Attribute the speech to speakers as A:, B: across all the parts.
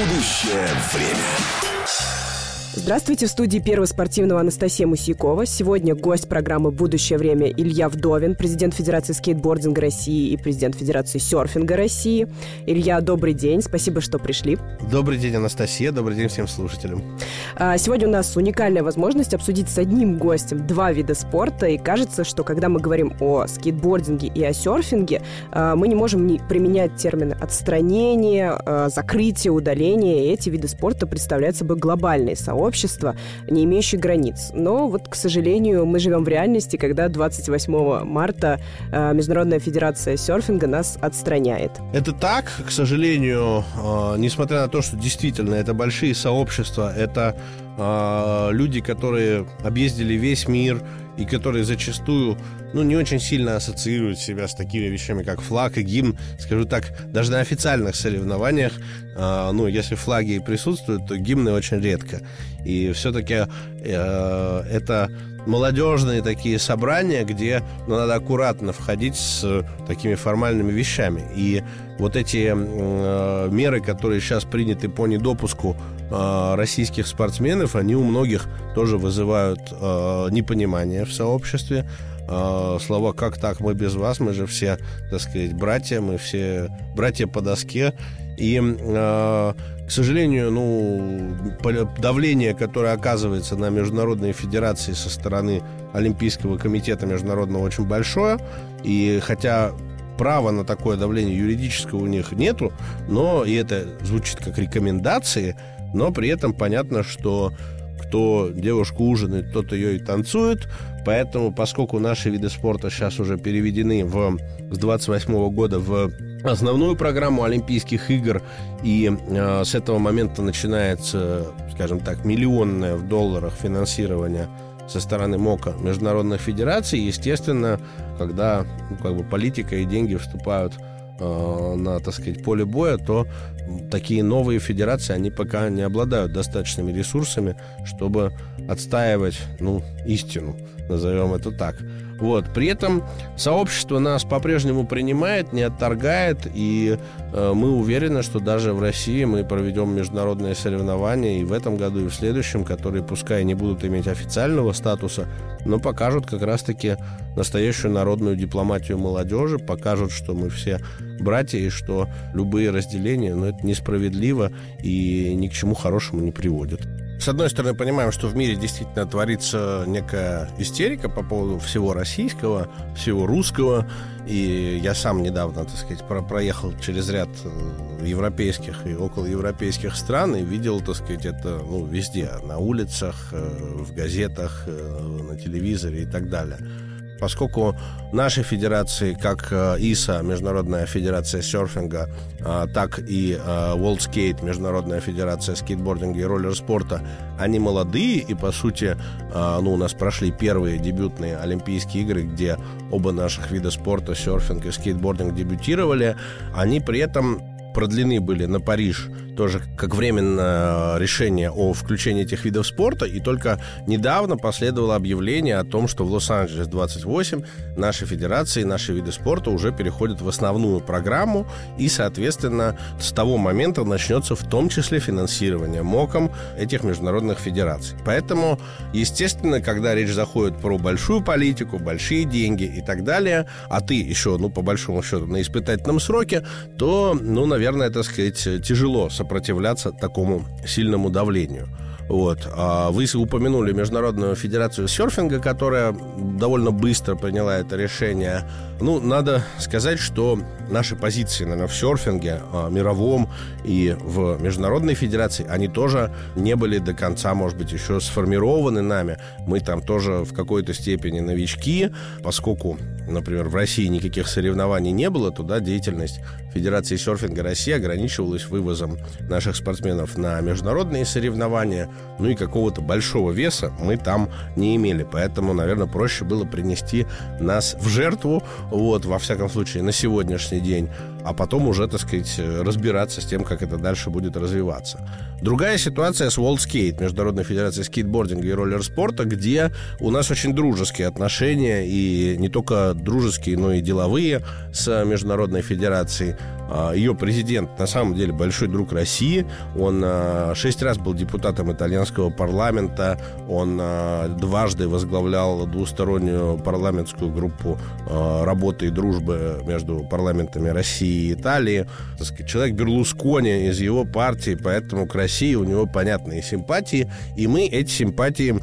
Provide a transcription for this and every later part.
A: Будущее время.
B: Здравствуйте, в студии Первого спортивного Анастасия Мусякова. Сегодня гость программы «Будущее время» Илья Вдовин, президент Федерации скейтбординга России и президент Федерации серфинга России. Илья, добрый день, спасибо, что пришли.
C: Добрый день, Анастасия, добрый день всем слушателям.
B: А, сегодня у нас уникальная возможность обсудить с одним гостем два вида спорта, и кажется, что когда мы говорим о скейтбординге и о серфинге, а, мы не можем не применять термины отстранение, а, закрытие, удаление, и эти виды спорта представляют собой глобальные сообщества сообщества, не имеющие границ. Но вот, к сожалению, мы живем в реальности, когда 28 марта э, Международная федерация серфинга нас отстраняет.
C: Это так, к сожалению, э, несмотря на то, что действительно это большие сообщества, это э, люди, которые объездили весь мир и которые зачастую ну, не очень сильно ассоциируют себя с такими вещами, как флаг и гимн. Скажу так, даже на официальных соревнованиях, э, ну, если флаги присутствуют, то гимны очень редко. И все-таки э, это молодежные такие собрания, где ну, надо аккуратно входить с такими формальными вещами. И вот эти э, меры, которые сейчас приняты по недопуску э, российских спортсменов, они у многих тоже вызывают э, непонимание в сообществе. Э, слова «как так, мы без вас», мы же все, так сказать, братья, мы все братья по доске. И, э, к сожалению, ну, давление, которое оказывается на международные федерации со стороны Олимпийского комитета международного очень большое. И хотя права на такое давление юридического у них нету, но и это звучит как рекомендации, но при этом понятно, что кто девушку ужинает, тот ее и танцует. Поэтому, поскольку наши виды спорта сейчас уже переведены в, с 28 года в основную программу Олимпийских игр, и э, с этого момента начинается, скажем так, миллионное в долларах финансирование со стороны МОКа международных федераций, естественно, когда ну, как бы политика и деньги вступают э, на, так сказать, поле боя, то такие новые федерации, они пока не обладают достаточными ресурсами, чтобы отстаивать, ну, истину, назовем это так. Вот. При этом сообщество нас по-прежнему принимает, не отторгает, и э, мы уверены, что даже в России мы проведем международные соревнования и в этом году, и в следующем, которые пускай не будут иметь официального статуса, но покажут как раз-таки настоящую народную дипломатию молодежи, покажут, что мы все братья, и что любые разделения, ну, это несправедливо и ни к чему хорошему не приводит. С одной стороны, понимаем, что в мире действительно творится некая истерика по поводу всего российского, всего русского. И я сам недавно, так сказать, про проехал через ряд э, европейских и околоевропейских стран и видел, так сказать, это ну, везде, на улицах, э, в газетах, э, на телевизоре и так далее поскольку наши федерации, как э, ИСА, Международная федерация серфинга, э, так и э, World Skate, Международная федерация скейтбординга и роллер-спорта, они молодые, и, по сути, ну, у нас прошли первые дебютные Олимпийские игры, где оба наших вида спорта, серфинг и скейтбординг, дебютировали, они при этом продлены были на Париж тоже как временное решение о включении этих видов спорта, и только недавно последовало объявление о том, что в Лос-Анджелес 28 наши федерации, наши виды спорта уже переходят в основную программу, и, соответственно, с того момента начнется в том числе финансирование МОКом этих международных федераций. Поэтому, естественно, когда речь заходит про большую политику, большие деньги и так далее, а ты еще, ну, по большому счету, на испытательном сроке, то, ну, наверное, так сказать, тяжело сопротивляться сопротивляться такому сильному давлению. Вот. А вы упомянули Международную федерацию серфинга, которая довольно быстро приняла это решение. Ну, надо сказать, что наши позиции, наверное, в серфинге а, мировом и в Международной федерации, они тоже не были до конца, может быть, еще сформированы нами. Мы там тоже в какой-то степени новички, поскольку, например, в России никаких соревнований не было, туда деятельность Федерации серфинга России ограничивалась вывозом наших спортсменов на международные соревнования, ну и какого-то большого веса мы там не имели. Поэтому, наверное, проще было принести нас в жертву, вот, во всяком случае, на сегодняшний день, а потом уже, так сказать, разбираться с тем, как это дальше будет развиваться. Другая ситуация с World Skate, Международной Федерацией скейтбординга и роллер-спорта, где у нас очень дружеские отношения, и не только дружеские, но и деловые с Международной Федерацией. а, ее президент на самом деле большой друг России. Он а, шесть раз был депутатом итальянского парламента. Он а, дважды возглавлял двустороннюю парламентскую группу работы и дружбы между парламентами России и Италии. Человек Берлускони из его партии, поэтому к у него понятные симпатии. И мы эти симпатии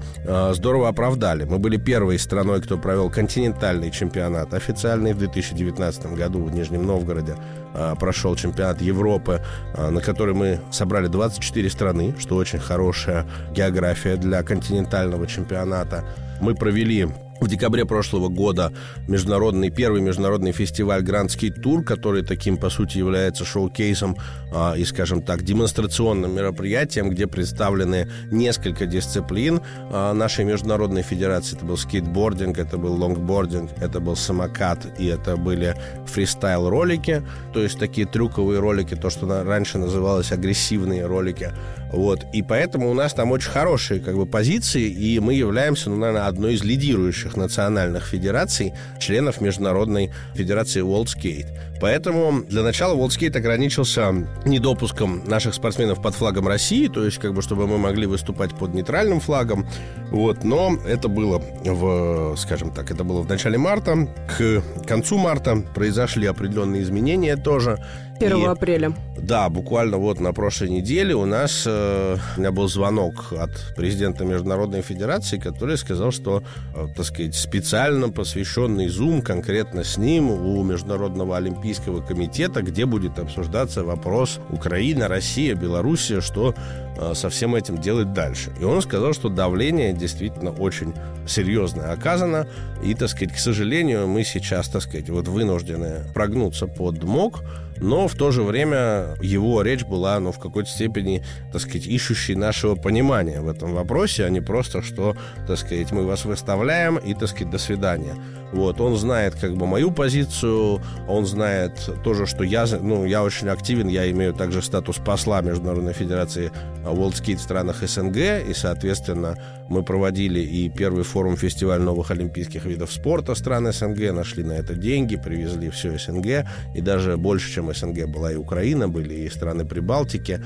C: здорово оправдали. Мы были первой страной, кто провел континентальный чемпионат официальный в 2019 году в Нижнем Новгороде. А, прошел чемпионат Европы, а, на который мы собрали 24 страны, что очень хорошая география для континентального чемпионата. Мы провели в декабре прошлого года международный, первый международный фестиваль Ski Tour, который таким, по сути, является шоу-кейсом а, и, скажем так, демонстрационным мероприятием, где представлены несколько дисциплин а, нашей международной федерации. Это был скейтбординг, это был лонгбординг, это был самокат и это были фристайл-ролики, то есть такие трюковые ролики, то, что раньше называлось агрессивные ролики. Вот. И поэтому у нас там очень хорошие как бы, позиции, и мы являемся, ну, наверное, одной из лидирующих национальных федераций, членов Международной Федерации World Skate. Поэтому для начала World Skate ограничился недопуском наших спортсменов под флагом России, то есть как бы чтобы мы могли выступать под нейтральным флагом. Вот, но это было в, скажем так, это было в начале марта. К концу марта произошли определенные изменения тоже.
B: 1 и, апреля.
C: Да, буквально вот на прошлой неделе у нас э, у меня был звонок от президента Международной Федерации, который сказал, что, э, так сказать, специально посвященный Zoom конкретно с ним у Международного Олимпийского комитета, где будет обсуждаться вопрос Украина, Россия, Белоруссия, что со всем этим делать дальше. И он сказал, что давление действительно очень серьезное оказано, и, так сказать, к сожалению, мы сейчас, так сказать, вот вынуждены прогнуться под МОК, но в то же время его речь была, ну, в какой-то степени, так сказать, ищущей нашего понимания в этом вопросе, а не просто, что, так сказать, мы вас выставляем и, так сказать, до свидания. Вот, он знает как бы мою позицию, он знает тоже, что я, ну, я очень активен, я имею также статус посла Международной Федерации World Skate в странах СНГ, и, соответственно, мы проводили и первый форум фестиваль новых олимпийских видов спорта стран СНГ, нашли на это деньги, привезли все СНГ, и даже больше, чем СНГ была и Украина, были и страны Прибалтики.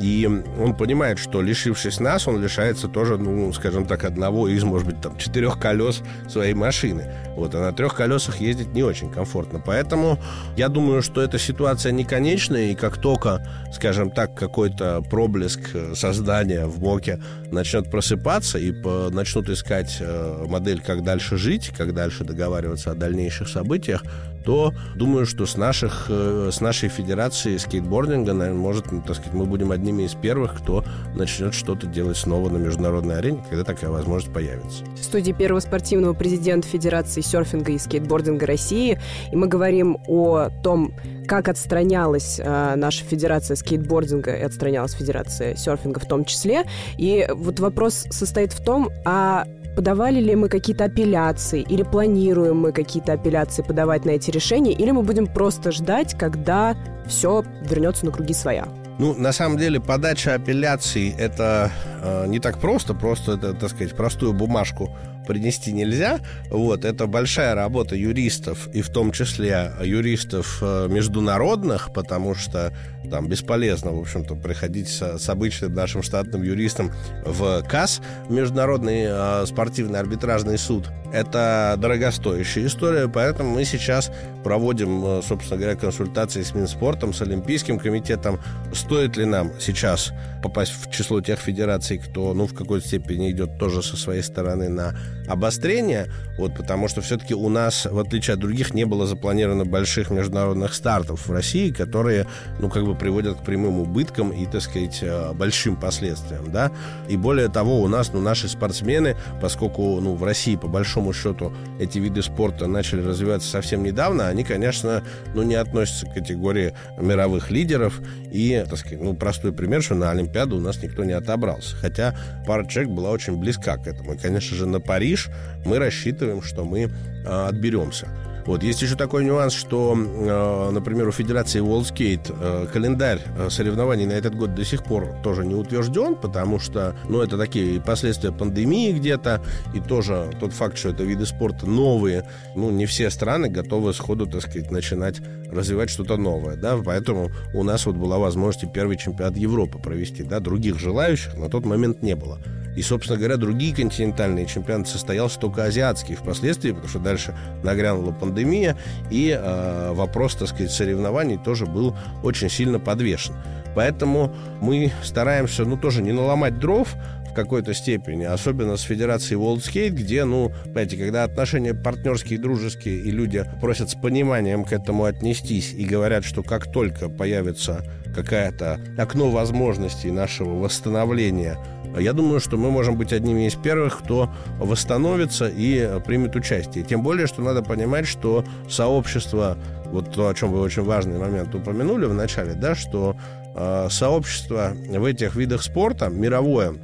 C: И он понимает, что лишившись нас, он лишается тоже, ну, скажем так, одного из, может быть, там, четырех колес своей машины. Вот, а на трех колесах ездить не очень комфортно. Поэтому я думаю, что эта ситуация не конечная, и как только, скажем так, какой-то проблеск создания в МОКе начнет просыпаться и по, начнут искать э, модель, как дальше жить, как дальше договариваться о дальнейших событиях, то думаю, что с, наших, э, с нашей федерации скейтбординга, наверное, может, ну, так сказать, мы будем одними из первых, кто начнет что-то делать снова на международной арене, когда такая возможность появится.
B: В студии первого спортивного президента Федерации серфинга и скейтбординга России, и мы говорим о том, как отстранялась э, наша федерация скейтбординга и отстранялась федерация серфинга в том числе. И вот вопрос состоит в том, а подавали ли мы какие-то апелляции, или планируем мы какие-то апелляции подавать на эти решения, или мы будем просто ждать, когда все вернется на круги своя.
C: Ну, на самом деле, подача апелляций это э, не так просто, просто это, так сказать, простую бумажку принести нельзя. Вот, это большая работа юристов, и в том числе юристов э, международных, потому что там бесполезно, в общем-то, приходить с, с обычным нашим штатным юристом в КАС, Международный э, спортивный арбитражный суд. Это дорогостоящая история, поэтому мы сейчас проводим, э, собственно говоря, консультации с Минспортом, с Олимпийским комитетом. Стоит ли нам сейчас попасть в число тех федераций, кто, ну, в какой-то степени идет тоже со своей стороны на обострение, вот, потому что все-таки у нас, в отличие от других, не было запланировано больших международных стартов в России, которые, ну, как бы приводят к прямым убыткам и, так сказать, э, большим последствиям, да. И более того, у нас, ну, наши спортсмены, поскольку, ну, в России, по большому счету, эти виды спорта начали развиваться совсем недавно, они, конечно, ну, не относятся к категории мировых лидеров. И, так сказать, ну, простой пример, что на Олимпиаду у нас никто не отобрался. Хотя пара человек была очень близка к этому. И, конечно же, на Париж мы рассчитываем, что мы а, отберемся. Вот. Есть еще такой нюанс, что, э, например, у Федерации WorldSkate э, календарь соревнований на этот год до сих пор тоже не утвержден, потому что, ну, это такие последствия пандемии где-то, и тоже тот факт, что это виды спорта новые, ну, не все страны готовы сходу, так сказать, начинать развивать что-то новое, да, поэтому у нас вот была возможность первый чемпионат Европы провести, да, других желающих на тот момент не было. И, собственно говоря, другие континентальные чемпионаты состоялся только азиатский впоследствии, потому что дальше нагрянула пандемия, и э, вопрос, так сказать, соревнований тоже был очень сильно подвешен. Поэтому мы стараемся, ну, тоже не наломать дров, какой-то степени, особенно с Федерацией World Skate, где, ну, понимаете, когда отношения партнерские, дружеские, и люди просят с пониманием к этому отнестись и говорят, что как только появится какая-то окно возможностей нашего восстановления, я думаю, что мы можем быть одними из первых, кто восстановится и примет участие. Тем более, что надо понимать, что сообщество, вот то, о чем вы очень важный момент упомянули в начале, да, что э, сообщество в этих видах спорта мировое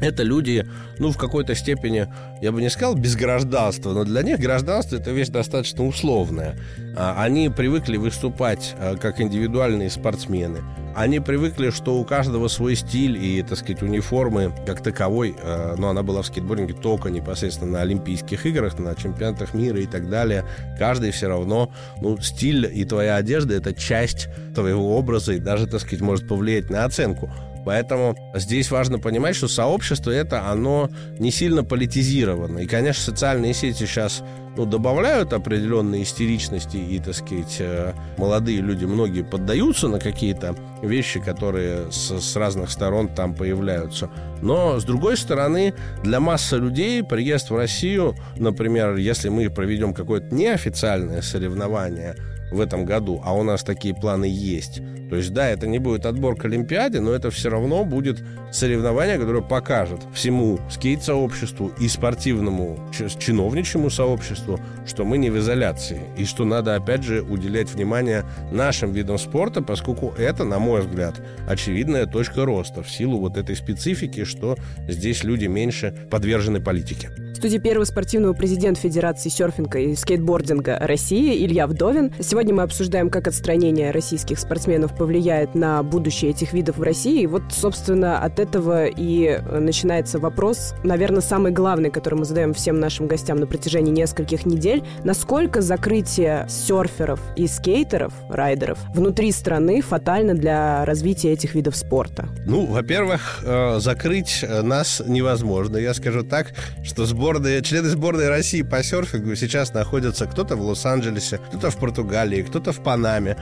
C: это люди, ну, в какой-то степени, я бы не сказал без гражданства, но для них гражданство это вещь достаточно условная. А, они привыкли выступать а, как индивидуальные спортсмены. Они привыкли, что у каждого свой стиль и, так сказать, униформы как таковой, а, но она была в скейтбординге только непосредственно на Олимпийских играх, на чемпионатах мира и так далее. Каждый все равно, ну, стиль и твоя одежда – это часть твоего образа и даже, так сказать, может повлиять на оценку. Поэтому здесь важно понимать, что сообщество это, оно не сильно политизировано. И, конечно, социальные сети сейчас ну, добавляют определенной истеричности, и, так сказать, э, молодые люди, многие поддаются на какие-то вещи, которые с, с разных сторон там появляются. Но, с другой стороны, для массы людей приезд в Россию, например, если мы проведем какое-то неофициальное соревнование – в этом году, а у нас такие планы есть. То есть, да, это не будет отбор к Олимпиаде, но это все равно будет соревнование, которое покажет всему скейт-сообществу и спортивному чиновничьему сообществу, что мы не в изоляции, и что надо, опять же, уделять внимание нашим видам спорта, поскольку это, на мой взгляд, очевидная точка роста в силу вот этой специфики, что здесь люди меньше подвержены политике.
B: В студии первого спортивного президент Федерации серфинга и скейтбординга России Илья Вдовин. Сегодня мы обсуждаем, как отстранение российских спортсменов повлияет на будущее этих видов в России. И вот, собственно, от этого и начинается вопрос, наверное, самый главный, который мы задаем всем нашим гостям на протяжении нескольких недель. Насколько закрытие серферов и скейтеров, райдеров, внутри страны фатально для развития этих видов спорта?
C: Ну, во-первых, э, закрыть нас невозможно. Я скажу так, что сбор сборные, члены сборной России по серфингу сейчас находятся кто-то в Лос-Анджелесе, кто-то в Португалии, кто-то в Панаме,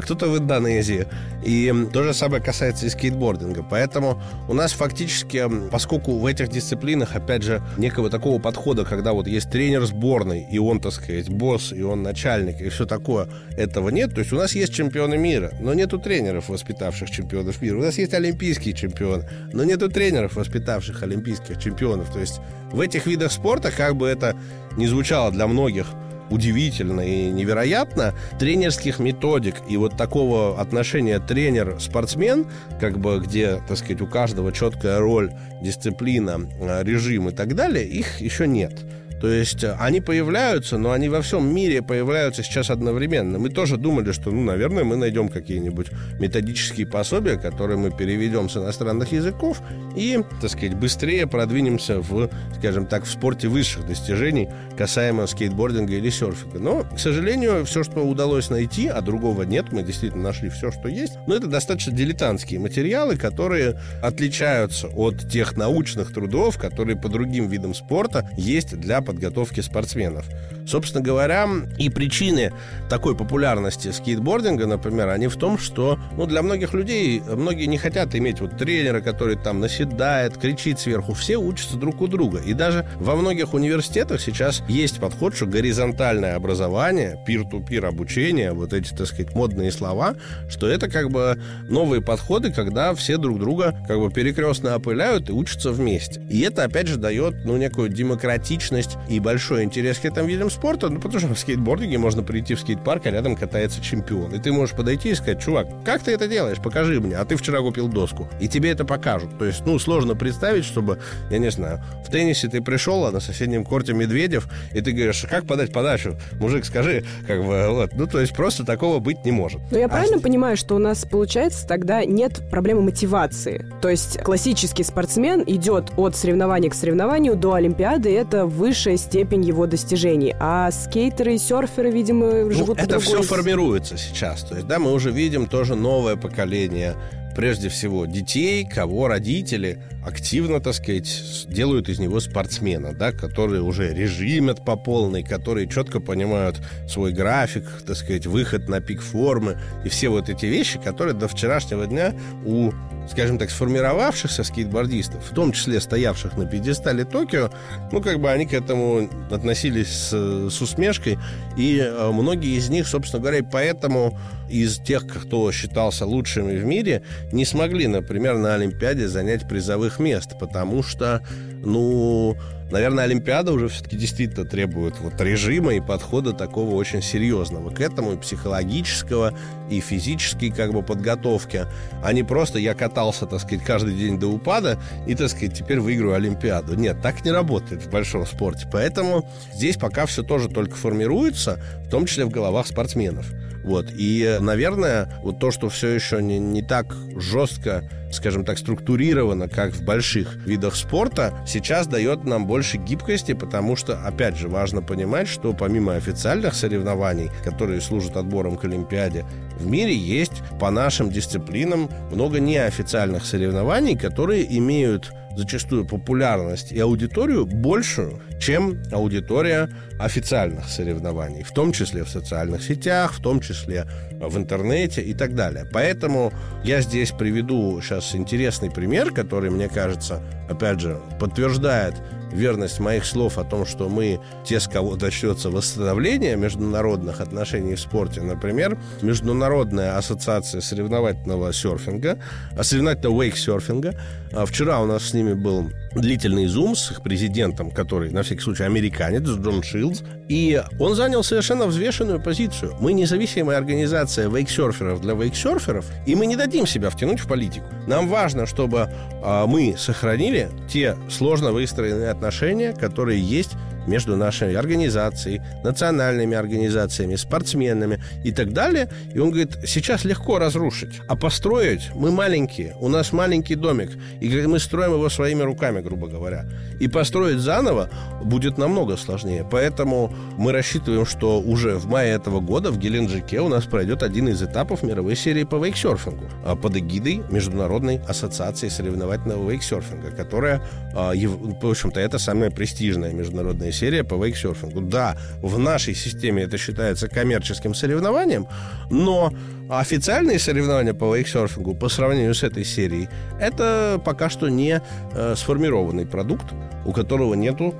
C: кто-то в Индонезии. И то же самое касается и скейтбординга. Поэтому у нас фактически, поскольку в этих дисциплинах, опять же, некого такого подхода, когда вот есть тренер сборной, и он, так сказать, босс, и он начальник, и все такое, этого нет. То есть у нас есть чемпионы мира, но нету тренеров, воспитавших чемпионов мира. У нас есть олимпийские чемпионы, но нету тренеров, воспитавших олимпийских чемпионов. То есть в этих видах спорта, как бы это ни звучало для многих удивительно и невероятно, тренерских методик и вот такого отношения тренер-спортсмен, как бы где, так сказать, у каждого четкая роль, дисциплина, э, режим и так далее, их еще нет. То есть э, они появляются, но они во всем мире появляются сейчас одновременно. Мы тоже думали, что, ну, наверное, мы найдем какие-нибудь методические пособия, которые мы переведем с иностранных языков и, так сказать, быстрее продвинемся в, скажем так, в спорте высших достижений, касаемо скейтбординга или серфинга. Но, к сожалению, все, что удалось найти, а другого нет, мы действительно нашли все, что есть, но это достаточно дилетантские материалы, которые отличаются от тех научных трудов, которые по другим видам спорта есть для подготовки спортсменов. Собственно говоря, и причины такой популярности скейтбординга, например, они в том, что ну, для многих людей, многие не хотят иметь вот тренера, который там наседает, кричит сверху. Все учатся друг у друга. И даже во многих университетах сейчас есть подход, что горизонтальное образование, пир-ту-пир обучение, вот эти, так сказать, модные слова, что это как бы новые подходы, когда все друг друга как бы перекрестно опыляют и учатся вместе. И это, опять же, дает, ну, некую демократичность и большой интерес к этим видам спорта? Ну, потому что в скейтбординге можно прийти в скейт-парк, а рядом катается чемпион. И ты можешь подойти и сказать, чувак, как ты это делаешь? Покажи мне. А ты вчера купил доску. И тебе это покажут. То есть, ну, сложно представить, чтобы, я не знаю, в теннисе ты пришел, а на соседнем корте Медведев, и ты говоришь, как подать подачу? Мужик, скажи, как бы, вот. Ну, то есть просто такого быть не может.
B: Но я а правильно понимаю, что у нас, получается, тогда нет проблемы мотивации? То есть классический спортсмен идет от соревнования к соревнованию до Олимпиады, это высшая степень его достижений. А скейтеры и серферы, видимо, ну, живут
C: Это все формируется сейчас. То есть, да, мы уже видим тоже новое поколение прежде всего детей, кого родители активно, так сказать, делают из него спортсмена, да, которые уже режимят по полной, которые четко понимают свой график, так сказать, выход на пик формы и все вот эти вещи, которые до вчерашнего дня у скажем так, сформировавшихся скейтбордистов, в том числе стоявших на пьедестале Токио, ну, как бы они к этому относились с, с усмешкой, и э, многие из них, собственно говоря, и поэтому из тех, кто считался лучшими в мире, не смогли, например, на Олимпиаде занять призовых мест, потому что, ну, наверное, Олимпиада уже все-таки действительно требует вот режима и подхода такого очень серьезного к этому, и психологического, и физической как бы подготовки, а не просто я катался, так сказать, каждый день до упада и, так сказать, теперь выиграю Олимпиаду. Нет, так не работает в большом спорте. Поэтому здесь пока все тоже только формируется, в том числе в головах спортсменов. Вот. И, наверное, вот то, что все еще не, не так жестко, скажем так, структурировано, как в больших видах спорта, сейчас дает нам больше гибкости, потому что, опять же, важно понимать, что помимо официальных соревнований, которые служат отбором к Олимпиаде, в мире есть по нашим дисциплинам много неофициальных соревнований, которые имеют зачастую популярность и аудиторию большую, чем аудитория официальных соревнований, в том числе в социальных сетях, в том числе в интернете и так далее. Поэтому я здесь приведу сейчас интересный пример, который, мне кажется, опять же, подтверждает верность моих слов о том, что мы те, с кого начнется восстановление международных отношений в спорте. Например, Международная ассоциация соревновательного серфинга, а соревновательного вейк-серфинга. А вчера у нас с ними был длительный зум с их президентом, который, на всякий случай, американец, Джон Шилдс, и он занял совершенно взвешенную позицию. Мы независимая организация вейксерферов для вейксерферов, и мы не дадим себя втянуть в политику. Нам важно, чтобы э, мы сохранили те сложно выстроенные отношения, которые есть между нашей организацией, национальными организациями, спортсменами и так далее. И он говорит, сейчас легко разрушить, а построить мы маленькие, у нас маленький домик, и мы строим его своими руками, грубо говоря. И построить заново будет намного сложнее. Поэтому мы рассчитываем, что уже в мае этого года в Геленджике у нас пройдет один из этапов мировой серии по вейксерфингу а под эгидой Международной ассоциации соревновательного вейксерфинга, которая, а, в общем-то, это самая престижная международная серия по вейксерфингу. Да, в нашей системе это считается коммерческим соревнованием, но официальные соревнования по вейксерфингу по сравнению с этой серией это пока что не э, сформированный продукт, у которого нету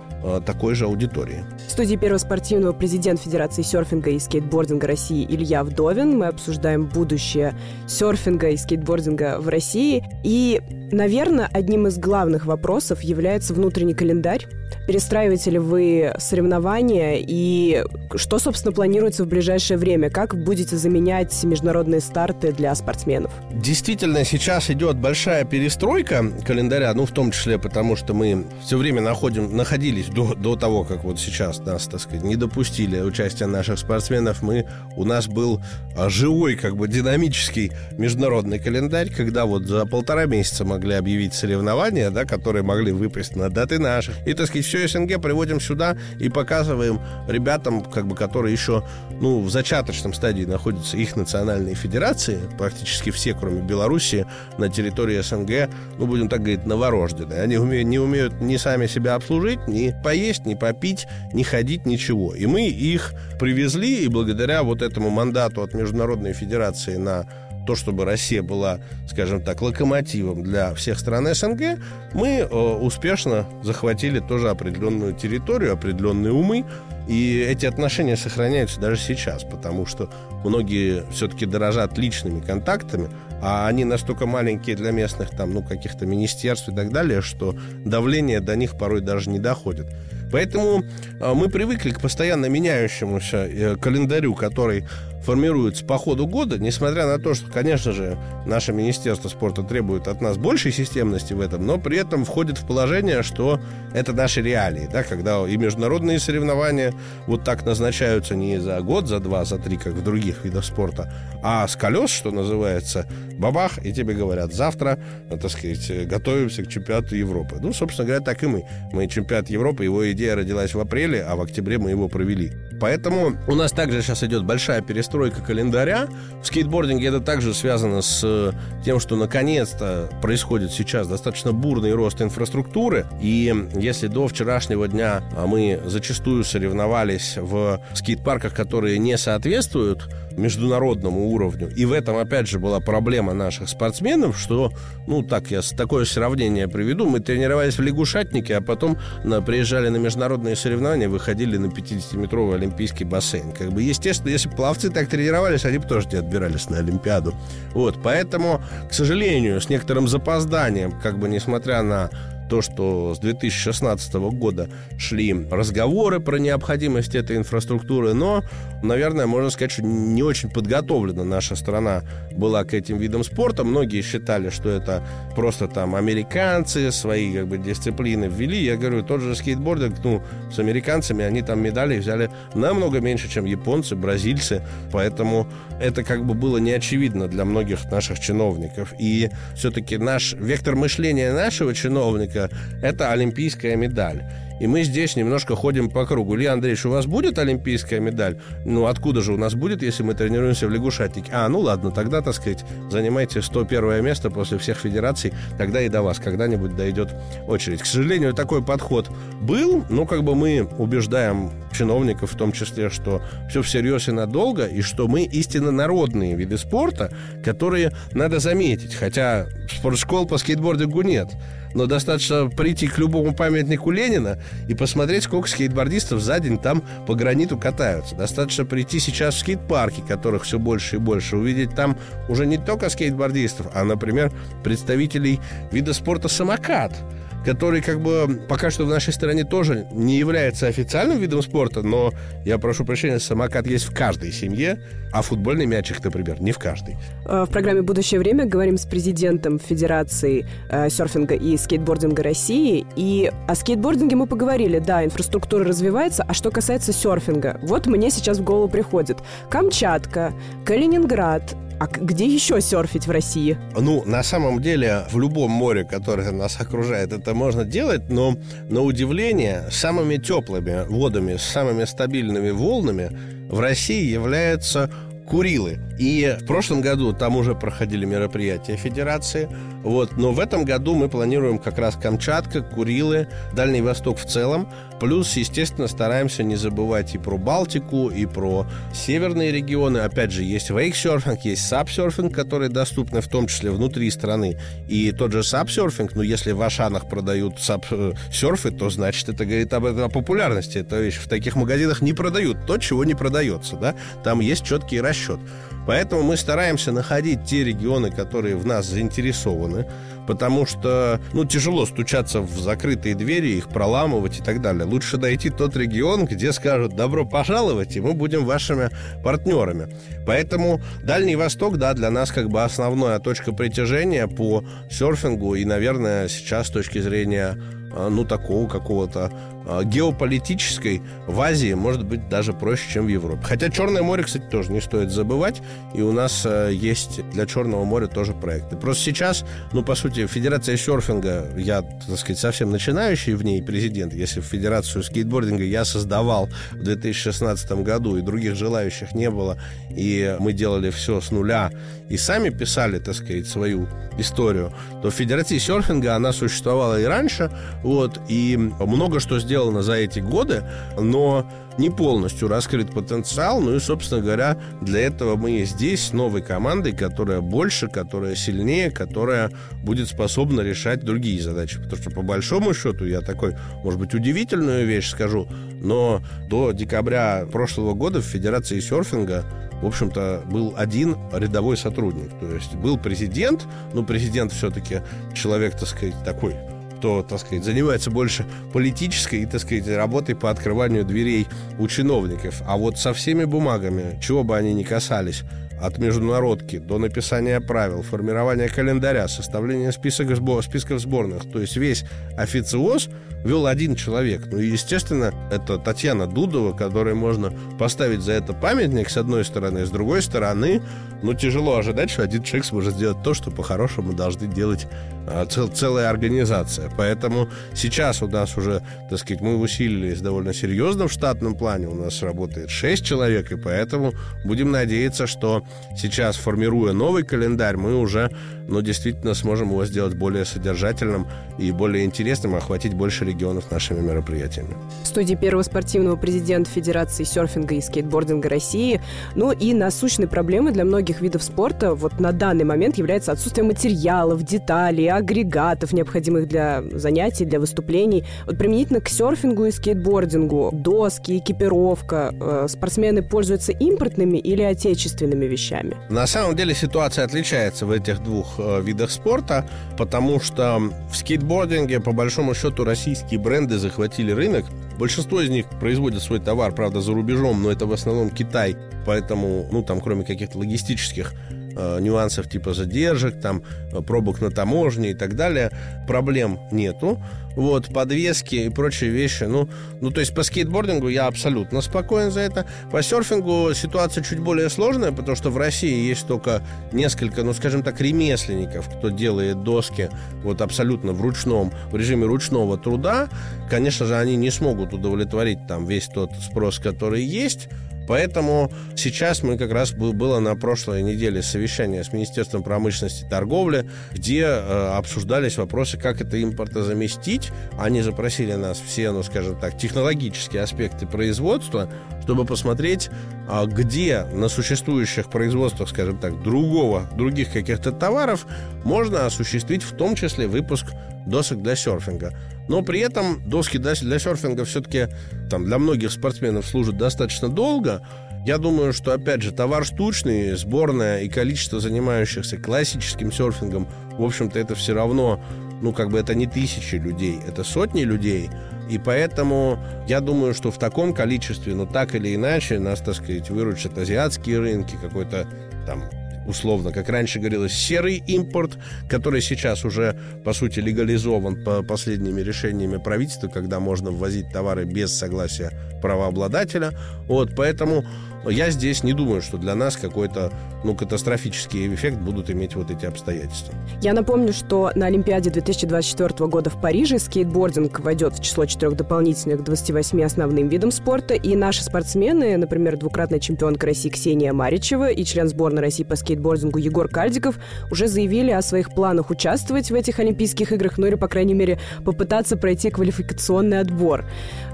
C: такой же аудитории.
B: В студии первого спортивного президент Федерации серфинга и скейтбординга России Илья Вдовин. Мы обсуждаем будущее серфинга и скейтбординга в России. И, наверное, одним из главных вопросов является внутренний календарь. Перестраиваете ли вы соревнования и что, собственно, планируется в ближайшее время? Как будете заменять международные старты для спортсменов?
C: Действительно, сейчас идет большая перестройка календаря, ну, в том числе потому, что мы все время находим, находились до, до того, как вот сейчас нас, так сказать, не допустили участия наших спортсменов. Мы, у нас был а, живой, как бы динамический международный календарь, когда вот за полтора месяца могли объявить соревнования, да, которые могли выпасть на даты наших. И, так сказать, все СНГ приводим сюда и показываем ребятам, как бы, которые еще, ну, в зачаточном стадии находятся их национальные федерации, практически все, кроме Белоруссии, на территории СНГ, ну, будем так говорить, новорожденные. Они умеют, не умеют ни сами себя обслужить, ни поесть, ни попить, ни ходить, ничего. И мы их привезли, и благодаря вот этому мандату от Международной Федерации на то, чтобы Россия была, скажем так, локомотивом для всех стран СНГ, мы э, успешно захватили тоже определенную территорию, определенные умы, и эти отношения сохраняются даже сейчас, потому что многие все-таки дорожат личными контактами, а они настолько маленькие для местных там, ну, каких-то министерств и так далее, что давление до них порой даже не доходит. Поэтому а, мы привыкли к постоянно меняющемуся э, календарю, который формируется по ходу года, несмотря на то, что, конечно же, наше Министерство спорта требует от нас большей системности в этом, но при этом входит в положение, что это наши реалии, да, когда и международные соревнования вот так назначаются не за год, за два, за три, как в других видах спорта, а с колес, что называется, бабах, и тебе говорят, завтра, ну, так сказать, готовимся к чемпионату Европы. Ну, собственно говоря, так и мы. Мы чемпионат Европы, его идея родилась в апреле, а в октябре мы его провели. Поэтому у нас также сейчас идет большая перестройка календаря. В скейтбординге это также связано с э, тем, что наконец-то происходит сейчас достаточно бурный рост инфраструктуры. И если до вчерашнего дня а, мы зачастую соревновались в скейт-парках, которые не соответствуют международному уровню. И в этом, опять же, была проблема наших спортсменов, что, ну, так, я такое сравнение приведу, мы тренировались в лягушатнике, а потом на, приезжали на международные соревнования, выходили на 50-метровый олимпийский бассейн. Как бы, естественно, если пловцы так тренировались, они бы тоже не отбирались на Олимпиаду. Вот, поэтому, к сожалению, с некоторым запозданием, как бы, несмотря на то, что с 2016 года шли разговоры про необходимость этой инфраструктуры, но, наверное, можно сказать, что не очень подготовлена наша страна была к этим видам спорта. Многие считали, что это просто там американцы свои как бы дисциплины ввели. Я говорю, тот же скейтбординг, ну, с американцами они там медали взяли намного меньше, чем японцы, бразильцы, поэтому это как бы было неочевидно для многих наших чиновников. И все-таки наш вектор мышления нашего чиновника это олимпийская медаль. И мы здесь немножко ходим по кругу. Илья Андреевич, у вас будет олимпийская медаль? Ну, откуда же у нас будет, если мы тренируемся в лягушатнике? А, ну ладно, тогда, так сказать, занимайте 101 место после всех федераций, тогда и до вас когда-нибудь дойдет очередь. К сожалению, такой подход был, но как бы мы убеждаем чиновников в том числе, что все всерьез и надолго, и что мы истинно народные виды спорта, которые надо заметить, хотя спортшкол по скейтбордингу нет но достаточно прийти к любому памятнику Ленина и посмотреть, сколько скейтбордистов за день там по граниту катаются. Достаточно прийти сейчас в скейт-парки, которых все больше и больше, увидеть там уже не только скейтбордистов, а, например, представителей вида спорта самокат – который как бы пока что в нашей стране тоже не является официальным видом спорта, но, я прошу прощения, самокат есть в каждой семье, а футбольный мячик, например, не в каждой.
B: Э, в программе «Будущее время» говорим с президентом Федерации э, серфинга и скейтбординга России. И о скейтбординге мы поговорили. Да, инфраструктура развивается. А что касается серфинга, вот мне сейчас в голову приходит Камчатка, Калининград, а где еще серфить в России?
C: Ну, на самом деле, в любом море, которое нас окружает, это можно делать, но на удивление, самыми теплыми водами, с самыми стабильными волнами в России являются Курилы. И в прошлом году там уже проходили мероприятия Федерации. Вот, но в этом году мы планируем как раз Камчатка, Курилы, Дальний Восток в целом. Плюс, естественно, стараемся не забывать и про Балтику, и про северные регионы. Опять же, есть вейксерфинг, есть сапсерфинг, которые доступны в том числе внутри страны. И тот же сапсерфинг, ну, если в Ашанах продают сап-серфы, то значит это говорит об, о популярности. То есть в таких магазинах не продают то, чего не продается, да? Там есть четкий расчет. Поэтому мы стараемся находить те регионы, которые в нас заинтересованы, потому что, ну, тяжело стучаться в закрытые двери, их проламывать и так далее. Лучше найти тот регион, где скажут «добро пожаловать», и мы будем вашими партнерами. Поэтому Дальний Восток, да, для нас как бы основная точка притяжения по серфингу и, наверное, сейчас с точки зрения ну, такого какого-то а, геополитической в Азии может быть даже проще, чем в Европе. Хотя Черное море, кстати, тоже не стоит забывать, и у нас а, есть для Черного моря тоже проекты. Просто сейчас, ну, по сути, Федерация серфинга, я, так сказать, совсем начинающий в ней президент, если в Федерацию скейтбординга я создавал в 2016 году, и других желающих не было, и мы делали все с нуля, и сами писали, так сказать, свою историю, то в Федерации серфинга она существовала и раньше, вот, и много что сделано за эти годы, но не полностью раскрыт потенциал. Ну и, собственно говоря, для этого мы здесь с новой командой, которая больше, которая сильнее, которая будет способна решать другие задачи. Потому что, по большому счету, я такой, может быть, удивительную вещь скажу, но до декабря прошлого года в Федерации серфинга в общем-то, был один рядовой сотрудник. То есть был президент, но президент все-таки человек, так сказать, такой кто, так сказать, занимается больше политической и, так сказать, работой по открыванию дверей у чиновников. А вот со всеми бумагами, чего бы они ни касались, от международки до написания правил, формирования календаря, составления список сбор, списков сборных, то есть весь официоз вел один человек. Ну и, естественно, это Татьяна Дудова, которой можно поставить за это памятник, с одной стороны, с другой стороны, ну, тяжело ожидать, что один человек сможет сделать то, что по-хорошему должны делать а, цел, целая организация. Поэтому сейчас у нас уже, так сказать, мы усилились довольно серьезно в штатном плане. У нас работает 6 человек, и поэтому будем надеяться, что сейчас, формируя новый календарь, мы уже, ну, действительно сможем его сделать более содержательным и более интересным, охватить больше регионов нашими мероприятиями.
B: В студии первого спортивного президента Федерации серфинга и скейтбординга России. Ну и насущной проблемой для многих видов спорта вот на данный момент является отсутствие материалов, деталей, агрегатов, необходимых для занятий, для выступлений. Вот применительно к серфингу и скейтбордингу, доски, экипировка, э, спортсмены пользуются импортными или отечественными вещами?
C: На самом деле ситуация отличается в этих двух э, видах спорта, потому что в скейтбординге, по большому счету, российские бренды захватили рынок. Большинство из них производят свой товар, правда, за рубежом, но это в основном Китай. Поэтому, ну, там, кроме каких-то логистических э, нюансов типа задержек, там, э, пробок на таможне и так далее, проблем нету. Вот, подвески и прочие вещи. Ну, ну, то есть по скейтбордингу я абсолютно спокоен за это. По серфингу ситуация чуть более сложная, потому что в России есть только несколько, ну, скажем так, ремесленников, кто делает доски вот абсолютно в ручном, в режиме ручного труда. Конечно же, они не смогут удовлетворить там весь тот спрос, который есть. Поэтому сейчас мы как раз было на прошлой неделе совещание с Министерством промышленности и торговли, где э, обсуждались вопросы, как это импорта заместить. Они запросили нас все, ну, скажем так, технологические аспекты производства, чтобы посмотреть, а, где на существующих производствах, скажем так, другого, других каких-то товаров можно осуществить в том числе выпуск досок для серфинга. Но при этом доски для, для серфинга все-таки там для многих спортсменов служат достаточно долго. Я думаю, что, опять же, товар штучный, сборная и количество занимающихся классическим серфингом, в общем-то, это все равно, ну, как бы это не тысячи людей, это сотни людей. И поэтому я думаю, что в таком количестве, ну, так или иначе, нас, так сказать, выручат азиатские рынки, какой-то там условно, как раньше говорилось, серый импорт, который сейчас уже, по сути, легализован по последними решениями правительства, когда можно ввозить товары без согласия правообладателя. Вот, поэтому я здесь не думаю, что для нас какой-то ну, катастрофический эффект будут иметь вот эти обстоятельства.
B: Я напомню, что на Олимпиаде 2024 года в Париже скейтбординг войдет в число четырех дополнительных к 28 основным видам спорта, и наши спортсмены, например, двукратная чемпионка России Ксения Маричева и член сборной России по скейтбордингу Егор Кальдиков уже заявили о своих планах участвовать в этих Олимпийских играх, ну или, по крайней мере, попытаться пройти квалификационный отбор.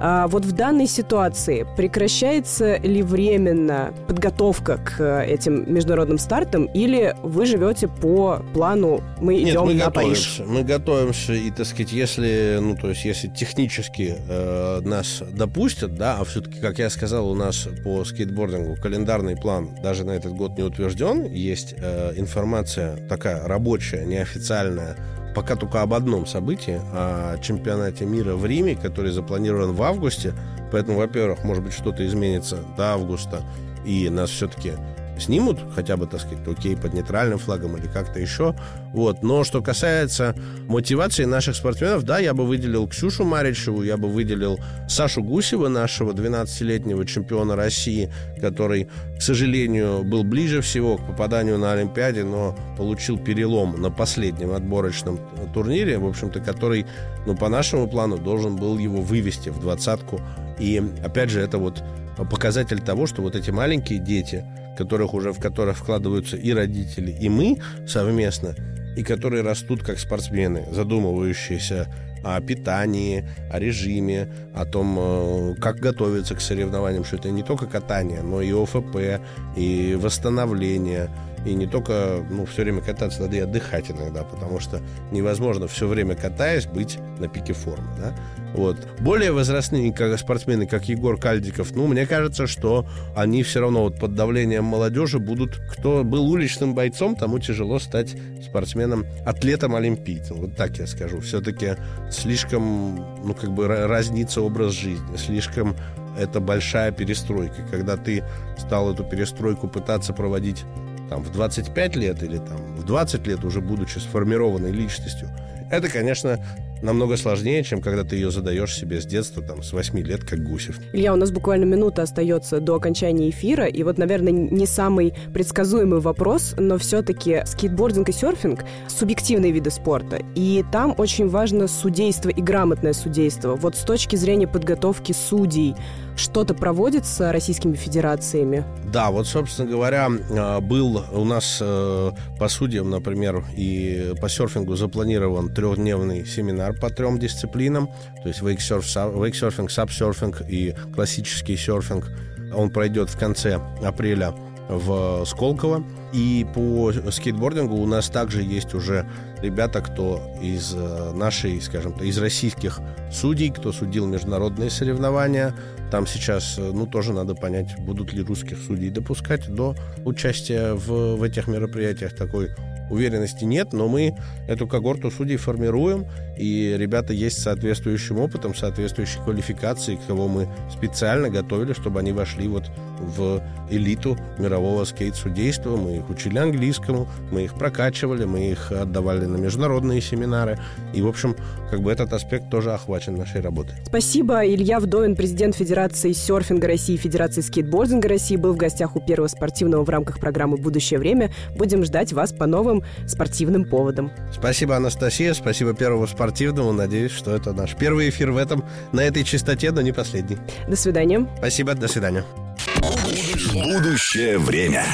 B: А вот в данной ситуации прекращается ли временно именно подготовка к э, этим международным стартам, или вы живете по плану «мы Нет, идем мы на
C: готовимся. Париж»? Мы готовимся, и, так сказать, если, ну, то есть, если технически э, нас допустят, да, а все-таки, как я сказал, у нас по скейтбордингу календарный план даже на этот год не утвержден, есть э, информация такая рабочая, неофициальная, пока только об одном событии, о чемпионате мира в Риме, который запланирован в августе. Поэтому, во-первых, может быть, что-то изменится до августа, и нас все-таки снимут, хотя бы, так сказать, окей, под нейтральным флагом или как-то еще. Вот. Но что касается мотивации наших спортсменов, да, я бы выделил Ксюшу Маричеву, я бы выделил Сашу Гусева, нашего 12-летнего чемпиона России, который, к сожалению, был ближе всего к попаданию на Олимпиаде, но получил перелом на последнем отборочном турнире, в общем-то, который, ну, по нашему плану, должен был его вывести в двадцатку. И, опять же, это вот показатель того, что вот эти маленькие дети, которых уже в которых вкладываются и родители, и мы совместно, и которые растут как спортсмены, задумывающиеся о питании, о режиме, о том, э, как готовиться к соревнованиям, что это не только катание, но и ОФП, и восстановление, И не только, ну, все время кататься, надо и отдыхать иногда, потому что невозможно все время катаясь быть на пике формы, да. Вот. Более возрастные как спортсмены, как Егор Кальдиков, ну, мне кажется, что они все равно вот под давлением молодежи будут... Кто был уличным бойцом, тому тяжело стать спортсменом, атлетом-олимпийцем. Вот так я скажу. Все-таки слишком, ну, как бы разнится образ жизни, слишком это большая перестройка. Когда ты стал эту перестройку пытаться проводить там, в 25 лет или там, в 20 лет, уже будучи сформированной личностью, это, конечно, намного сложнее, чем когда ты ее задаешь себе с детства, там, с 8 лет, как Гусев.
B: Илья, у нас буквально минута остается до окончания эфира, и вот, наверное, не самый предсказуемый вопрос, но все-таки скейтбординг и серфинг — субъективные виды спорта, и там очень важно судейство и грамотное судейство. Вот с точки зрения подготовки судей, что-то проводится российскими федерациями?
C: Да, вот, собственно говоря, а, был у нас э, по судьям, например, и по серфингу запланирован трехдневный семинар по трем дисциплинам, то есть вейксерфинг, сабсерфинг и классический серфинг. Он пройдет в конце апреля в Сколково. И по скейтбордингу у нас также есть уже ребята, кто из э, нашей, скажем так, из российских судей, кто судил международные соревнования. Там сейчас, э, ну, тоже надо понять, будут ли русских судей допускать до участия в, в этих мероприятиях. Такой уверенности нет, но мы эту когорту судей формируем, и ребята есть с соответствующим опытом, соответствующей квалификацией, кого мы специально готовили, чтобы они вошли вот в элиту мирового скейт-судейства. Мы их учили английскому, мы их прокачивали, мы их отдавали на международные семинары. И, в общем, как бы этот аспект тоже охвачен нашей работой.
B: Спасибо. Илья Вдовин, президент Федерации серфинга России и Федерации скейтбординга России, был в гостях у первого спортивного в рамках программы «Будущее время». Будем ждать вас по новым спортивным поводам.
C: Спасибо, Анастасия. Спасибо первому спортивному. Надеюсь, что это наш первый эфир в этом, на этой частоте, но не последний.
B: До свидания.
C: Спасибо. До свидания.
A: Будущее время.